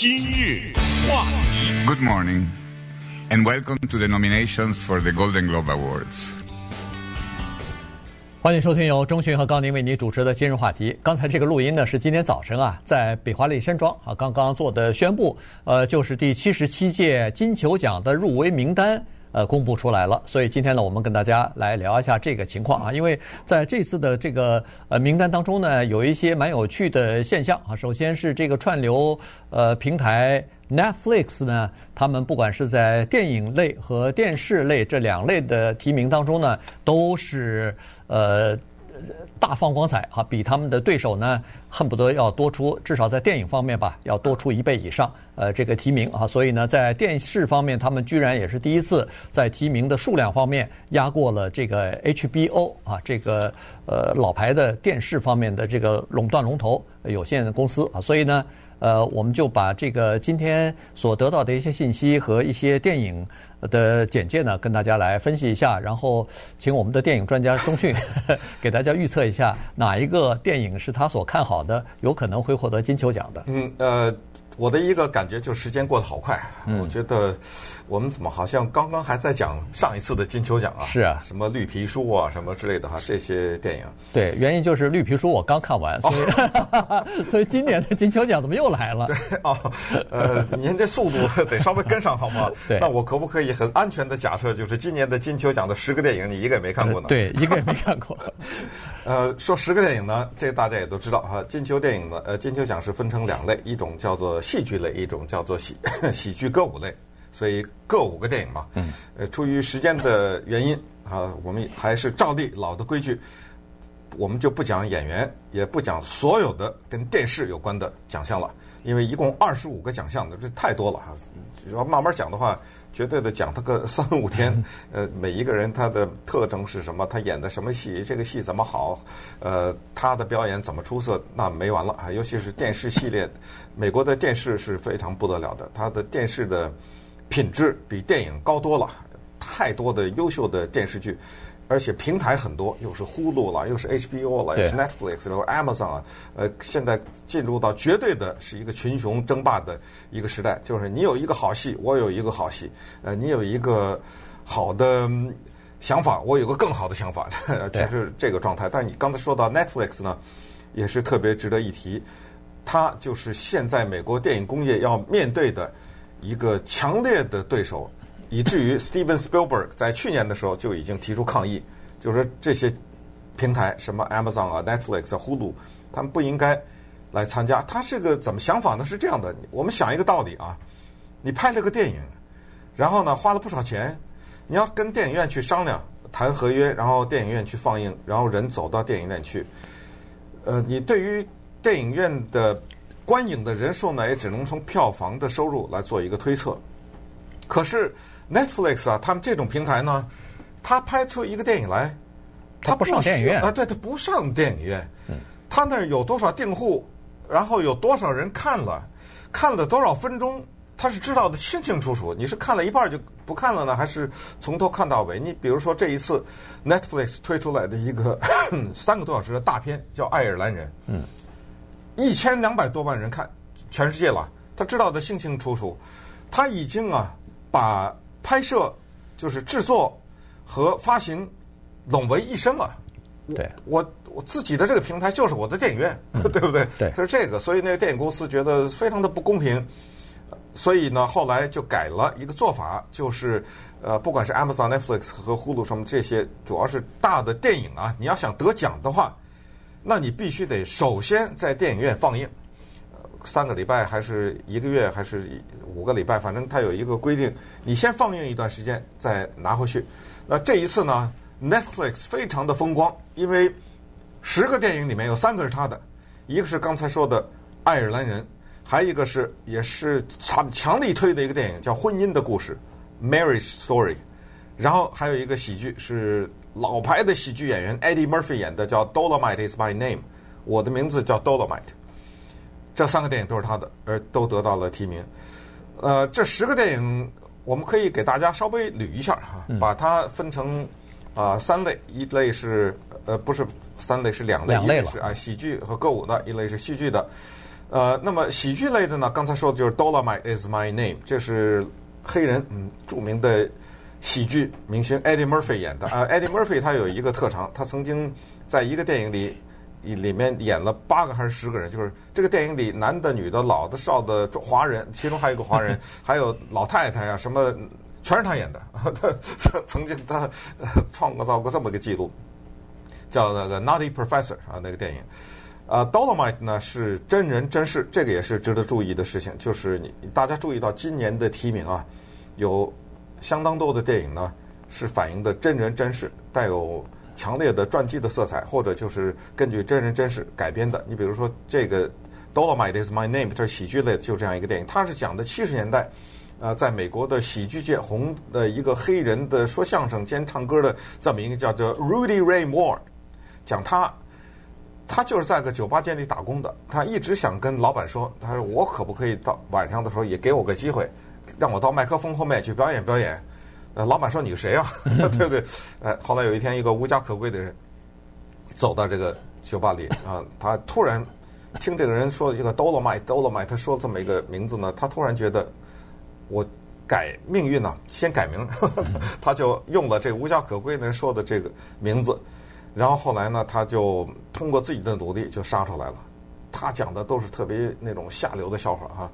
今日话题。Good morning, and welcome to the nominations for the Golden Globe Awards. 欢迎收听由钟迅和高宁为你主持的今日话题。刚才这个录音呢是今天早晨啊，在北华利山庄啊刚刚做的宣布，呃，就是第七十七届金球奖的入围名单。呃，公布出来了，所以今天呢，我们跟大家来聊一下这个情况啊。因为在这次的这个呃名单当中呢，有一些蛮有趣的现象啊。首先是这个串流呃平台 Netflix 呢，他们不管是在电影类和电视类这两类的提名当中呢，都是呃。大放光彩啊，比他们的对手呢，恨不得要多出至少在电影方面吧，要多出一倍以上。呃，这个提名啊，所以呢，在电视方面，他们居然也是第一次在提名的数量方面压过了这个 HBO 啊，这个呃老牌的电视方面的这个垄断龙头有限公司啊，所以呢。呃，我们就把这个今天所得到的一些信息和一些电影的简介呢，跟大家来分析一下，然后请我们的电影专家钟迅 给大家预测一下哪一个电影是他所看好的，有可能会获得金球奖的。嗯，呃。我的一个感觉就时间过得好快，嗯、我觉得我们怎么好像刚刚还在讲上一次的金球奖啊？是啊，什么绿皮书啊，什么之类的哈，这些电影。对，原因就是绿皮书我刚看完，所以、哦、所以今年的金球奖怎么又来了？对哦，呃，您这速度得稍微跟上好吗？对，那我可不可以很安全的假设，就是今年的金球奖的十个电影，你一个也没看过呢？呃、对，一个也没看过。呃，说十个电影呢，这个大家也都知道哈。金球电影呢，呃，金球奖是分成两类，一种叫做戏剧类，一种叫做喜 喜剧歌舞类，所以各五个电影嘛。嗯。呃，出于时间的原因啊，我们还是照例老的规矩，我们就不讲演员，也不讲所有的跟电视有关的奖项了，因为一共二十五个奖项的，这太多了哈。要慢慢讲的话。绝对的讲他个三五天，呃，每一个人他的特征是什么？他演的什么戏？这个戏怎么好？呃，他的表演怎么出色？那没完了啊！尤其是电视系列，美国的电视是非常不得了的，他的电视的品质比电影高多了，太多的优秀的电视剧。而且平台很多，又是 Hulu 了，又是 HBO 了，又是 Netflix，然后 Amazon 啊，呃，现在进入到绝对的是一个群雄争霸的一个时代，就是你有一个好戏，我有一个好戏，呃，你有一个好的想法，我有个更好的想法，就是这个状态。但是你刚才说到 Netflix 呢，也是特别值得一提，它就是现在美国电影工业要面对的一个强烈的对手。以至于 Steven Spielberg 在去年的时候就已经提出抗议，就是说这些平台，什么 Amazon 啊、Netflix 啊、Hulu，他们不应该来参加。他是个怎么想法呢？是这样的，我们想一个道理啊，你拍了个电影，然后呢花了不少钱，你要跟电影院去商量谈合约，然后电影院去放映，然后人走到电影院去，呃，你对于电影院的观影的人数呢，也只能从票房的收入来做一个推测。可是。Netflix 啊，他们这种平台呢，他拍出一个电影来，他不上电影院啊，对，他不上电影院，他那儿有多少订户，然后有多少人看了，看了多少分钟，他是知道的清清楚楚。你是看了一半就不看了呢，还是从头看到尾？你比如说这一次 Netflix 推出来的一个三个多小时的大片叫《爱尔兰人》，嗯，一千两百多万人看，全世界了，他知道的清清楚楚，他已经啊把。拍摄就是制作和发行拢为一身了。对，我我自己的这个平台就是我的电影院，嗯、对不对？对，是这个，所以那个电影公司觉得非常的不公平，所以呢，后来就改了一个做法，就是呃，不管是 Amazon、Netflix 和 Hulu 什么这些，主要是大的电影啊，你要想得奖的话，那你必须得首先在电影院放映。三个礼拜还是一个月还是五个礼拜，反正它有一个规定，你先放映一段时间再拿回去。那这一次呢，Netflix 非常的风光，因为十个电影里面有三个是他的，一个是刚才说的《爱尔兰人》，还有一个是也是强强力推的一个电影叫《婚姻的故事》（Marriage Story），然后还有一个喜剧是老牌的喜剧演员 Eddie Murphy 演的，叫《Dolomite Is My Name》，我的名字叫 Dolomite。这三个电影都是他的，而都得到了提名。呃，这十个电影我们可以给大家稍微捋一下哈，把它分成啊、呃、三类，一类是呃不是三类是两类，两类一类是啊喜剧和歌舞的，一类是戏剧的。呃，那么喜剧类的呢，刚才说的就是《Dolomite Is My Name》，这是黑人嗯著名的喜剧明星 Eddie Murphy 演的啊。Eddie Murphy 他有一个特长，他曾经在一个电影里里面演了八个还是十个人，就是这个电影里男的、女的、老的、少的、华人，其中还有一个华人，还有老太太呀、啊，什么全是他演的。他 曾经他创造过这么一个记录，叫那个《Naughty Professor》啊，那个电影。呃，Dolomite 呢是真人真事，这个也是值得注意的事情。就是你大家注意到今年的提名啊，有相当多的电影呢是反映的真人真事，带有强烈的传记的色彩，或者就是根据真人真事改编的。你比如说这个 Dolomite Is My Name，它是喜剧类的，就这样一个电影。它是讲的七十年代，呃，在美国的喜剧界红的一个黑人的说相声兼唱歌的这么一个叫做 Rudy Ray Moore，讲他。他就是在个酒吧间里打工的，他一直想跟老板说，他说我可不可以到晚上的时候也给我个机会，让我到麦克风后面去表演表演。呃，老板说你是谁啊？对不对？哎，后来有一天，一个无家可归的人走到这个酒吧里啊，他突然听这个人说一个 Dolomite，Dolomite，他说这么一个名字呢，他突然觉得我改命运呢，先改名，他就用了这个无家可归的人说的这个名字。然后后来呢，他就通过自己的努力就杀出来了。他讲的都是特别那种下流的笑话哈，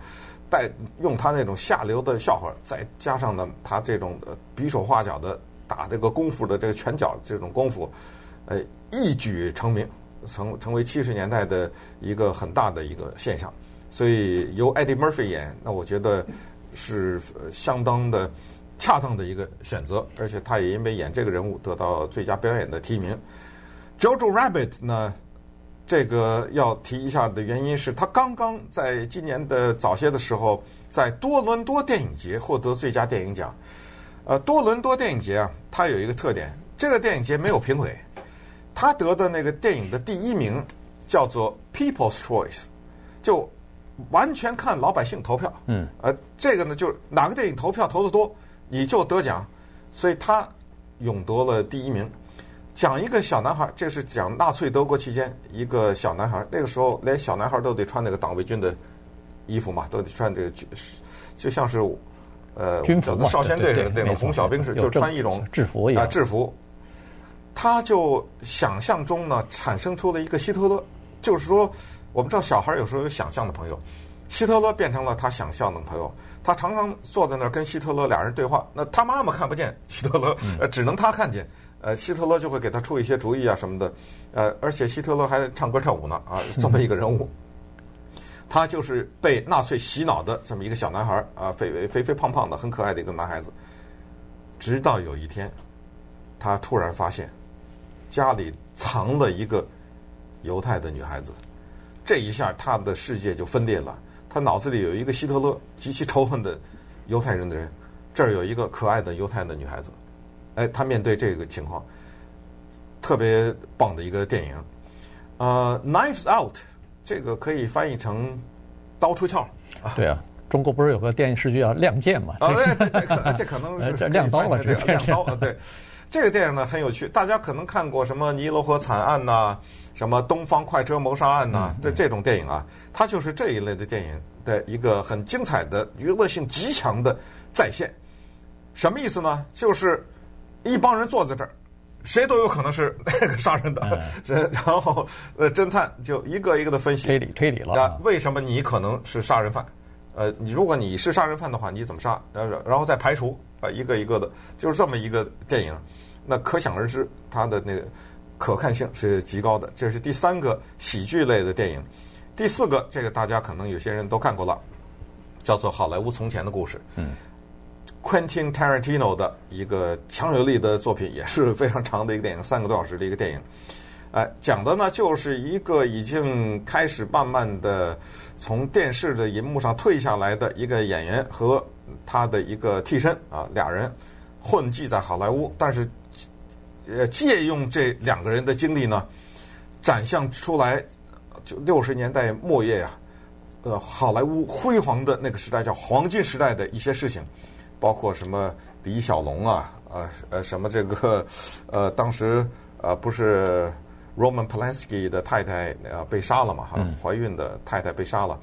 带用他那种下流的笑话，再加上呢他这种比手画脚的打这个功夫的这个拳脚这种功夫，呃，一举成名，成成为七十年代的一个很大的一个现象。所以由 Eddie Murphy 演，那我觉得是相当的恰当的一个选择，而且他也因为演这个人物得到最佳表演的提名。Jojo Rabbit 呢，这个要提一下的原因是他刚刚在今年的早些的时候，在多伦多电影节获得最佳电影奖。呃，多伦多电影节啊，它有一个特点，这个电影节没有评委，他得的那个电影的第一名叫做 People's Choice，就完全看老百姓投票。嗯。呃，这个呢，就是哪个电影投票投得多，你就得奖，所以他勇夺了第一名。讲一个小男孩，这是讲纳粹德国期间一个小男孩。那个时候，连小男孩都得穿那个党卫军的衣服嘛，都得穿这个，就像是呃，军少先队的那种红小兵式，就穿一种制服啊，制服。他就想象中呢，产生出了一个希特勒，就是说，我们知道小孩有时候有想象的朋友，希特勒变成了他想象的朋友。他常常坐在那儿跟希特勒俩人对话，那他妈妈看不见希特勒，呃，只能他看见。呃，希特勒就会给他出一些主意啊什么的，呃，而且希特勒还唱歌跳舞呢啊，这么一个人物，他就是被纳粹洗脑的这么一个小男孩啊，肥肥肥肥胖胖的，很可爱的一个男孩子。直到有一天，他突然发现家里藏了一个犹太的女孩子，这一下他的世界就分裂了。他脑子里有一个希特勒极其仇恨的犹太人的人，这儿有一个可爱的犹太的女孩子。哎，他面对这个情况，特别棒的一个电影，呃，《Knives Out》这个可以翻译成“刀出鞘”。对啊，中国不是有个电视剧叫《亮剑》嘛？啊，对对对，这可能是 这亮刀了，这亮刀啊，对。这个电影呢很有趣，大家可能看过什么《尼罗河惨案》呐，什么《东方快车谋杀案》呐的这种电影啊，它就是这一类的电影的一个很精彩的娱乐性极强的再现。什么意思呢？就是。一帮人坐在这儿，谁都有可能是那个杀人的 人，嗯、然后呃，侦探就一个一个的分析推理推理了啊，为什么你可能是杀人犯？呃，你如果你是杀人犯的话，你怎么杀？呃，然后再排除啊，一个一个的，就是这么一个电影，那可想而知，它的那个可看性是极高的。这是第三个喜剧类的电影，第四个这个大家可能有些人都看过了，叫做《好莱坞从前的故事》。嗯。Quentin Tarantino 的一个强有力的作品，也是非常长的一个电影，三个多小时的一个电影。哎，讲的呢就是一个已经开始慢慢的从电视的银幕上退下来的一个演员和他的一个替身啊，俩人混迹在好莱坞，但是呃借用这两个人的经历呢，展现出来就六十年代末叶呀，呃，好莱坞辉煌的那个时代叫黄金时代的一些事情。包括什么李小龙啊，呃呃，什么这个，呃，当时呃不是 Roman Polanski 的太太呃被杀了嘛，哈，怀孕的太太被杀了，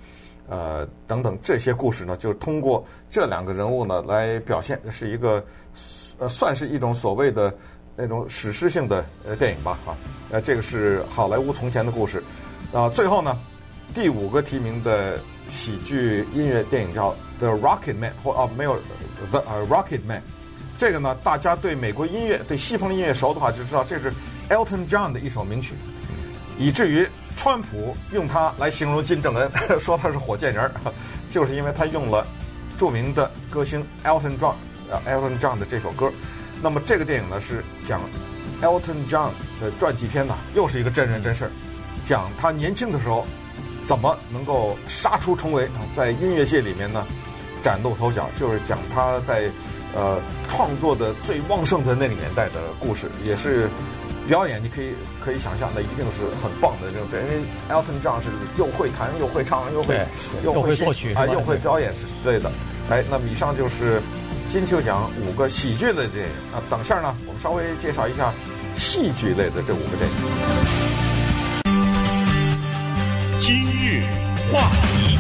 呃，等等这些故事呢，就是通过这两个人物呢来表现，是一个呃算是一种所谓的那种史诗性的呃电影吧，哈，呃，这个是好莱坞从前的故事，啊，最后呢，第五个提名的喜剧音乐电影叫《The Rocket Man》或啊没有。The Rocket Man，这个呢，大家对美国音乐、对西方音乐熟的话，就知道这是 Elton John 的一首名曲，以至于川普用它来形容金正恩，说他是火箭人，就是因为他用了著名的歌星 Elton John，呃，Elton John 的这首歌。那么这个电影呢，是讲 Elton John 的传记片呢，又是一个真人真事儿，讲他年轻的时候怎么能够杀出重围，在音乐界里面呢。崭露头角，就是讲他在呃创作的最旺盛的那个年代的故事，也是表演。你可以可以想象，那一定是很棒的这种。因为 Elton John 是又会弹又会唱又会又会作曲啊又会表演之类的。哎，那么以上就是金球奖五个喜剧类的电影。那等下呢，我们稍微介绍一下戏剧类的这五个电影。今日话题。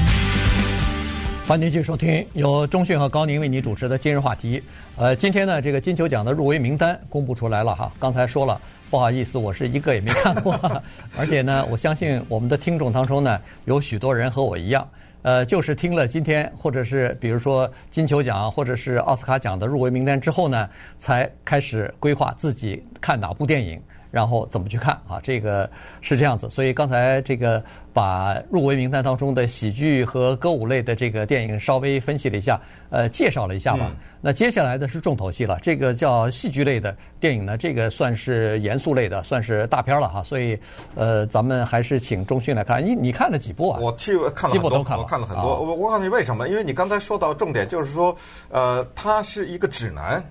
欢迎继续收听由中讯和高宁为你主持的今日话题。呃，今天呢，这个金球奖的入围名单公布出来了哈。刚才说了，不好意思，我是一个也没看过。而且呢，我相信我们的听众当中呢，有许多人和我一样，呃，就是听了今天或者是比如说金球奖或者是奥斯卡奖的入围名单之后呢，才开始规划自己看哪部电影。然后怎么去看啊？这个是这样子，所以刚才这个把入围名单当中的喜剧和歌舞类的这个电影稍微分析了一下，呃，介绍了一下吧。嗯、那接下来的是重头戏了，这个叫戏剧类的电影呢，这个算是严肃类的，算是大片了哈。所以，呃，咱们还是请钟迅来看。你你看了几部啊？我去看了很多，看了我看了很多。我告诉你为什么？因为你刚才说到重点，就是说，呃，它是一个指南。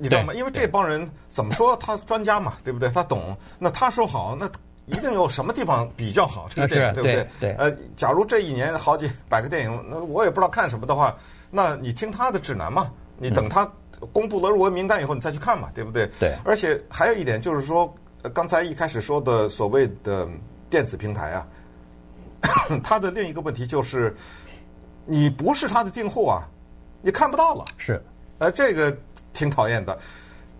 你知道吗？因为这帮人怎么说，他专家嘛，对不对？他懂。那他说好，那一定有什么地方比较好，这个电影对不对？对。呃，假如这一年好几百个电影，那我也不知道看什么的话，那你听他的指南嘛。你等他公布了入围名单以后，你再去看嘛，对不对？对。而且还有一点就是说，刚才一开始说的所谓的电子平台啊，它的另一个问题就是，你不是他的订户啊，你看不到了。是。呃，这个。挺讨厌的，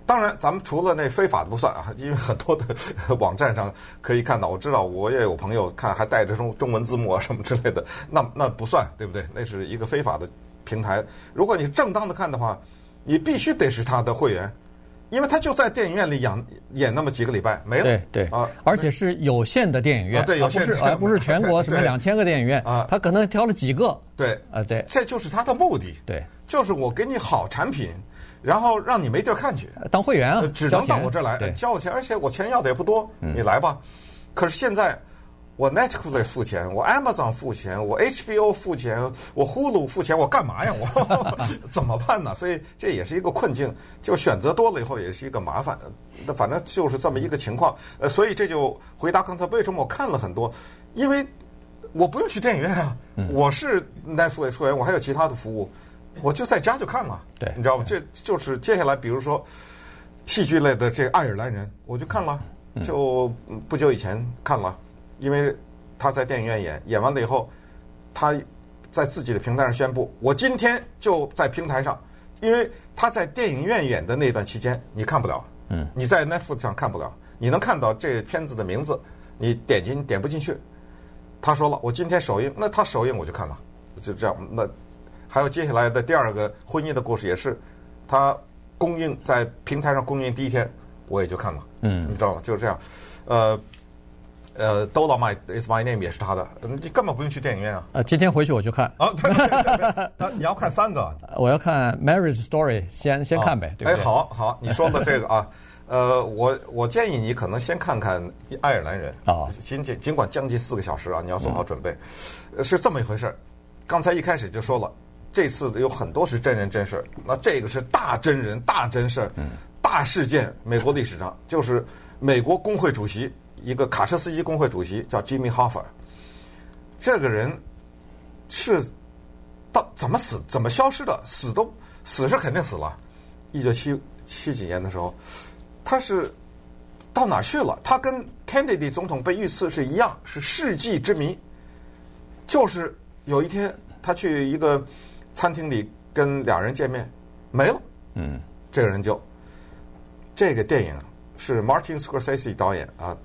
当然，咱们除了那非法的不算啊，因为很多的 网站上可以看到，我知道我也有朋友看还带着中中文字幕啊什么之类的，那那不算，对不对？那是一个非法的平台。如果你正当的看的话，你必须得是他的会员，因为他就在电影院里演演那么几个礼拜，没了。对对啊，而且是有限的电影院，啊、对，有限的，而不是全国什么两千个电影院啊，他可能挑了几个。对啊，对，这就是他的目的。对，就是我给你好产品。然后让你没地儿看去，当会员啊，只能到我这儿来交我钱，而且我钱要的也不多，你来吧。可是现在我 Netflix 付钱，我 Amazon 付钱，我 HBO 付钱，我 Hulu 付钱，我干嘛呀？我 怎么办呢？所以这也是一个困境，就选择多了以后也是一个麻烦。那反正就是这么一个情况。呃，所以这就回答刚才为什么我看了很多，因为我不用去电影院啊，我是 Netflix 会员，我还有其他的服务。我就在家就看了，对，你知道吗？这就是接下来，比如说戏剧类的这个爱尔兰人，我就看了，就不久以前看了，因为他在电影院演，演完了以后，他在自己的平台上宣布，我今天就在平台上，因为他在电影院演的那段期间你看不了，嗯，你在 Netflix 上看不了，你能看到这片子的名字，你点进点不进去。他说了，我今天首映，那他首映我就看了，就这样那。还有接下来的第二个婚姻的故事也是，他公映在平台上公映第一天，我也就看了，嗯，你知道吗？就是这样，呃，呃，Dolomite is my name 也是他的，你根本不用去电影院啊。呃，今天回去我就看。啊，对对对对，你要看三个？我要看 Marriage Story，先先看呗，对不对？哎，好好，你说的这个啊，呃，我我建议你可能先看看爱尔兰人啊，仅仅尽管将近四个小时啊，你要做好准备，是这么一回事。刚才一开始就说了。这次有很多是真人真事，那这个是大真人、大真事儿、大事件。美国历史上就是美国工会主席，一个卡车司机工会主席叫 Jimmy Hoffa。这个人是到怎么死、怎么消失的？死都死是肯定死了。一九七七几年的时候，他是到哪去了？他跟 Kennedy 总统被遇刺是一样，是世纪之谜。就是有一天他去一个餐厅里跟俩人见面，没了。嗯，这个人就这个电影是 Martin Scorsese 导演啊，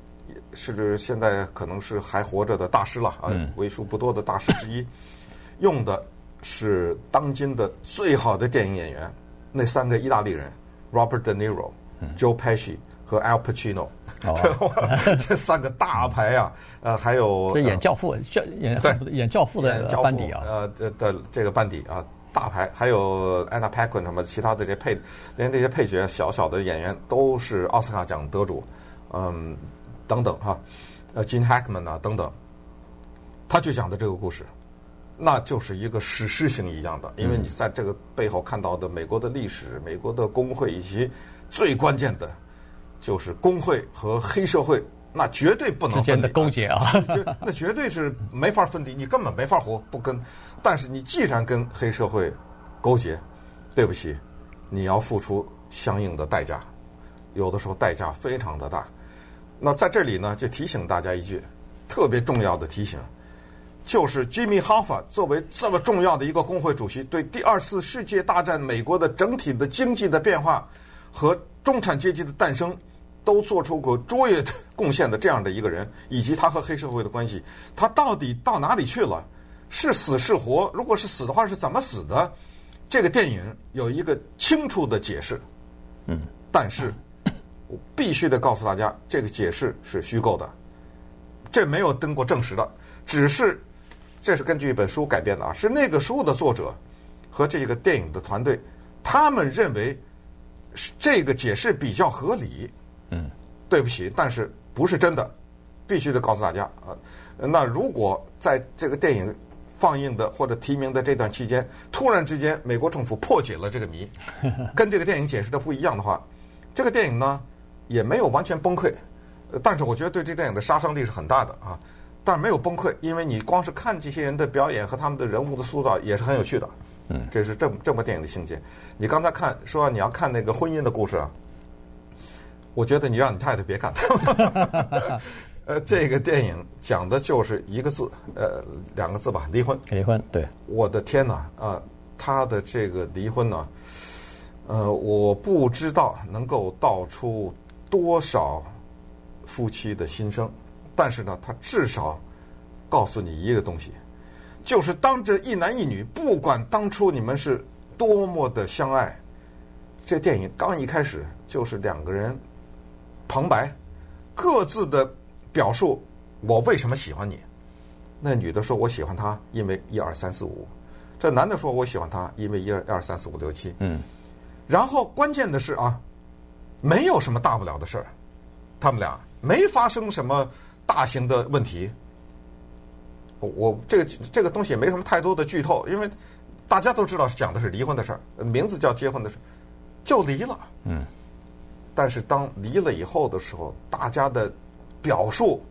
是现在可能是还活着的大师了啊，为数不多的大师之一，用的是当今的最好的电影演员，那三个意大利人 Robert De Niro、Joe Pesci。和 Al Pacino，这三个大牌啊，呃，还有这演教父，教演对演教父的班底啊，呃的的这个班底啊，大牌，还有 Anna Paquin 什么其他的这些配，连这些配角小小的演员都是奥斯卡奖得主，嗯，等等哈，呃，Gene Hackman 啊等等，他去讲的这个故事，那就是一个史诗型一样的，因为你在这个背后看到的美国的历史、美国的工会以及最关键的。就是工会和黑社会，那绝对不能。之间的勾结啊，就那绝对是没法分离，你根本没法活不跟。但是你既然跟黑社会勾结，对不起，你要付出相应的代价，有的时候代价非常的大。那在这里呢，就提醒大家一句特别重要的提醒，就是 Jimmy Hoffa 作为这么重要的一个工会主席，对第二次世界大战美国的整体的经济的变化和中产阶级的诞生。都做出过卓越贡献的这样的一个人，以及他和黑社会的关系，他到底到哪里去了？是死是活？如果是死的话，是怎么死的？这个电影有一个清楚的解释。嗯，但是我必须得告诉大家，这个解释是虚构的，这没有登过证实的，只是这是根据一本书改编的啊，是那个书的作者和这个电影的团队，他们认为这个解释比较合理。嗯，对不起，但是不是真的，必须得告诉大家啊。那如果在这个电影放映的或者提名的这段期间，突然之间美国政府破解了这个谜，跟这个电影解释的不一样的话，这个电影呢也没有完全崩溃，但是我觉得对这电影的杀伤力是很大的啊。但是没有崩溃，因为你光是看这些人的表演和他们的人物的塑造也是很有趣的。嗯，这是这这部电影的情节。你刚才看说你要看那个婚姻的故事啊。我觉得你让你太太别看了。呃，这个电影讲的就是一个字，呃，两个字吧，离婚。离婚，对。我的天哪，啊，他的这个离婚呢，呃，我不知道能够道出多少夫妻的心声，但是呢，他至少告诉你一个东西，就是当这一男一女，不管当初你们是多么的相爱，这电影刚一开始就是两个人。旁白，各自的表述，我为什么喜欢你？那女的说，我喜欢他，因为一二三四五。这男的说，我喜欢他，因为一二二三四五六七。嗯。然后关键的是啊，没有什么大不了的事儿，他们俩没发生什么大型的问题。我这个这个东西也没什么太多的剧透，因为大家都知道讲的是离婚的事儿，名字叫结婚的事儿，就离了。嗯。但是当离了以后的时候，大家的表述，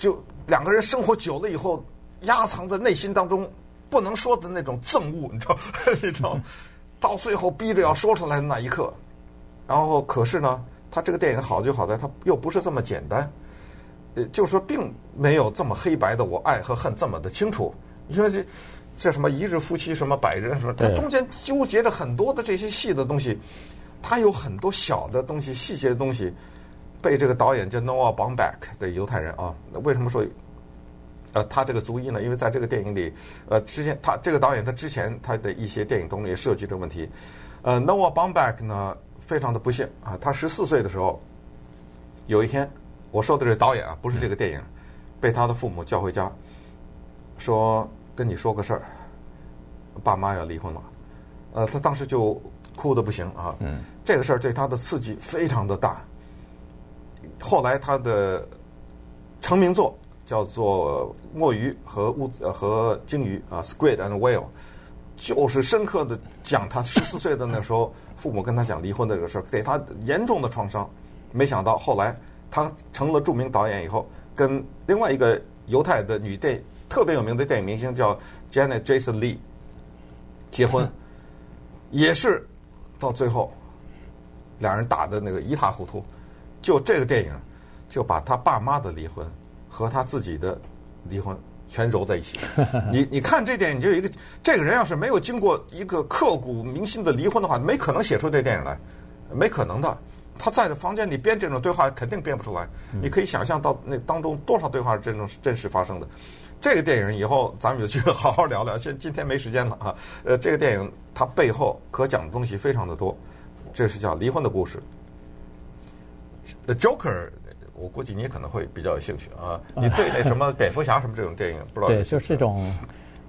就两个人生活久了以后，压藏在内心当中不能说的那种憎恶，你知道？你知道？到最后逼着要说出来的那一刻，然后可是呢，他这个电影好就好在他又不是这么简单，呃，就是说并没有这么黑白的我爱和恨这么的清楚，因为这这什么一日夫妻什么百日什么，它中间纠结着很多的这些细的东西。他有很多小的东西、细节的东西，被这个导演叫 Noah Baumbach 的犹太人啊，为什么说，呃，他这个族裔呢？因为在这个电影里，呃，之前他这个导演他之前他的一些电影中也涉及这个问题。呃，Noah Baumbach 呢，非常的不幸啊，他十四岁的时候，有一天，我说的是导演啊，不是这个电影，被他的父母叫回家，说跟你说个事儿，爸妈要离婚了，呃，他当时就。哭的不行啊！嗯，这个事儿对他的刺激非常的大。后来他的成名作叫做《墨鱼和乌呃和鲸鱼》啊，《Squid and Whale》，就是深刻的讲他十四岁的那时候，父母跟他讲离婚的这个事儿，给他严重的创伤。没想到后来他成了著名导演以后，跟另外一个犹太的女电特别有名的电影明星叫 Janet Jason Leigh 结婚，也是。到最后，两人打的那个一塌糊涂，就这个电影，就把他爸妈的离婚和他自己的离婚全揉在一起。你你看这电影，就有一个这个人要是没有经过一个刻骨铭心的离婚的话，没可能写出这电影来，没可能的。他在房间里编这种对话，肯定编不出来。你可以想象到那当中多少对话是真正真实发生的。这个电影以后咱们有机会好好聊聊，现今天没时间了啊。呃，这个电影它背后可讲的东西非常的多，这是叫离婚的故事。The Joker，我估计你可能会比较有兴趣啊。你对那什么蝙蝠侠什么这种电影不知道？对，就是这种。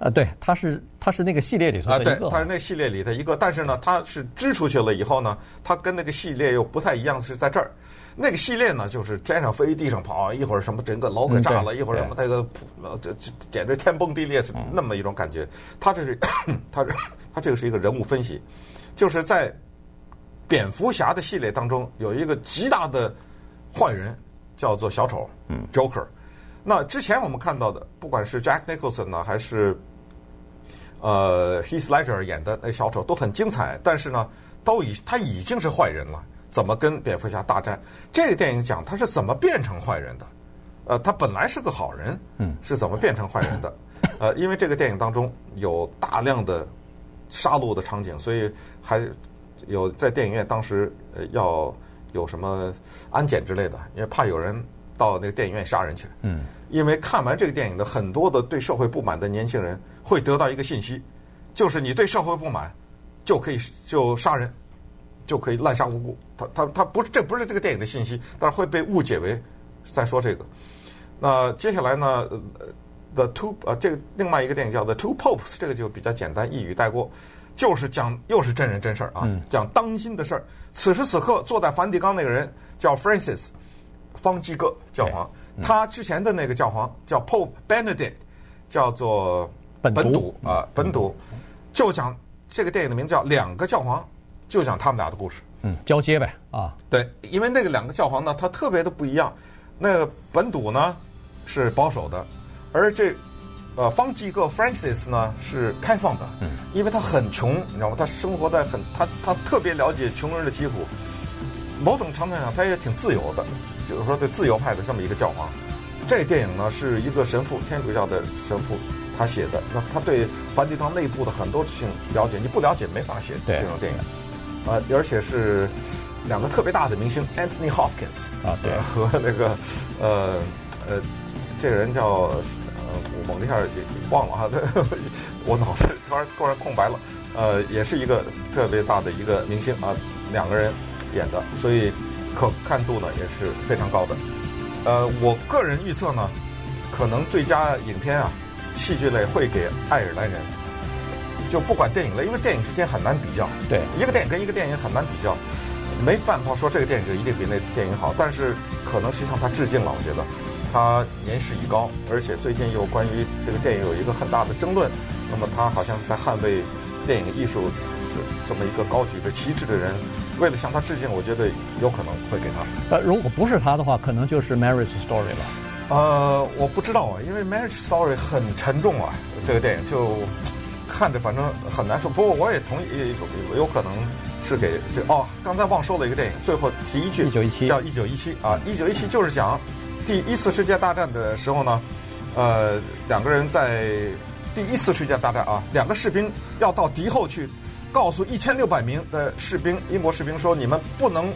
呃，对，它是它是那个系列里头的。啊，对，它是那系列里的一个，但是呢，它是支出去了以后呢，它跟那个系列又不太一样，是在这儿。那个系列呢，就是天上飞，地上跑，一会儿什么整个楼给炸了，嗯、一会儿什么那个，这这简直天崩地裂，是那么一种感觉。它这是，它它这个是一个人物分析，就是在蝙蝠侠的系列当中有一个极大的坏人，叫做小丑，嗯，Joker。那之前我们看到的，不管是 Jack Nicholson 呢，还是呃，Heath Ledger 演的那小丑都很精彩，但是呢，都已他已经是坏人了，怎么跟蝙蝠侠大战？这个电影讲他是怎么变成坏人的？呃，他本来是个好人，嗯，是怎么变成坏人的？呃，因为这个电影当中有大量的杀戮的场景，所以还有在电影院当时呃要有什么安检之类的，因为怕有人到那个电影院杀人去。嗯。因为看完这个电影的很多的对社会不满的年轻人会得到一个信息，就是你对社会不满，就可以就杀人，就可以滥杀无辜。他他他不是这不是这个电影的信息，但是会被误解为在说这个。那接下来呢，The Two 呃这个另外一个电影叫 The Two Popes，这个就比较简单一语带过，就是讲又是真人真事儿啊，讲当今的事儿。此时此刻坐在梵蒂冈那个人叫 Francis，方济各教皇。他之前的那个教皇叫 Pope Benedict，叫做本笃啊，本笃就讲这个电影的名字叫《两个教皇》，就讲他们俩的故事。嗯，交接呗啊。对，因为那个两个教皇呢，他特别的不一样。那个本笃呢是保守的，而这呃方济各 Francis 呢是开放的。嗯，因为他很穷，你知道吗？他生活在很他他特别了解穷人的疾苦。某种程度上，他也挺自由的，就是说对自由派的这么一个教皇。这电影呢是一个神父，天主教的神父他写的。那他对梵蒂冈内部的很多事情了解，你不了解没法写这种电影。呃，而且是两个特别大的明星，Anthony Hopkins 啊，对，和那个呃呃，这个人叫呃，我猛一下也忘了哈，我脑子突然突然空白了。呃，也是一个特别大的一个明星啊，两个人。演的，所以可看度呢也是非常高的。呃，我个人预测呢，可能最佳影片啊，戏剧类会给《爱尔兰人》，就不管电影类，因为电影之间很难比较。对，一个电影跟一个电影很难比较，没办法说这个电影就一定比那电影好。但是可能实际上他致敬了，我觉得他年事已高，而且最近又关于这个电影有一个很大的争论，那么他好像是在捍卫电影艺术这这么一个高举着旗帜的人。为了向他致敬，我觉得有可能会给他。呃，如果不是他的话，可能就是《Marriage Story》了。呃，我不知道啊，因为《Marriage Story》很沉重啊，这个电影就看着反正很难受。不过我也同意，有有可能是给这哦。刚才忘说了一个电影，最后提一句，一九一七叫《一九一七》啊，《一九一七》就是讲第一次世界大战的时候呢，呃，两个人在第一次世界大战啊，两个士兵要到敌后去。告诉一千六百名的士兵，英国士兵说：“你们不能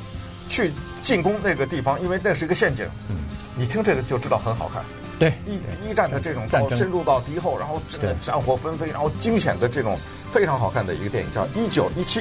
去进攻那个地方，因为那是一个陷阱。”嗯，你听这个就知道很好看。对，一一战的这种到深入到敌后，然后真的战火纷飞，然后惊险的这种非常好看的一个电影，叫《一九一七》。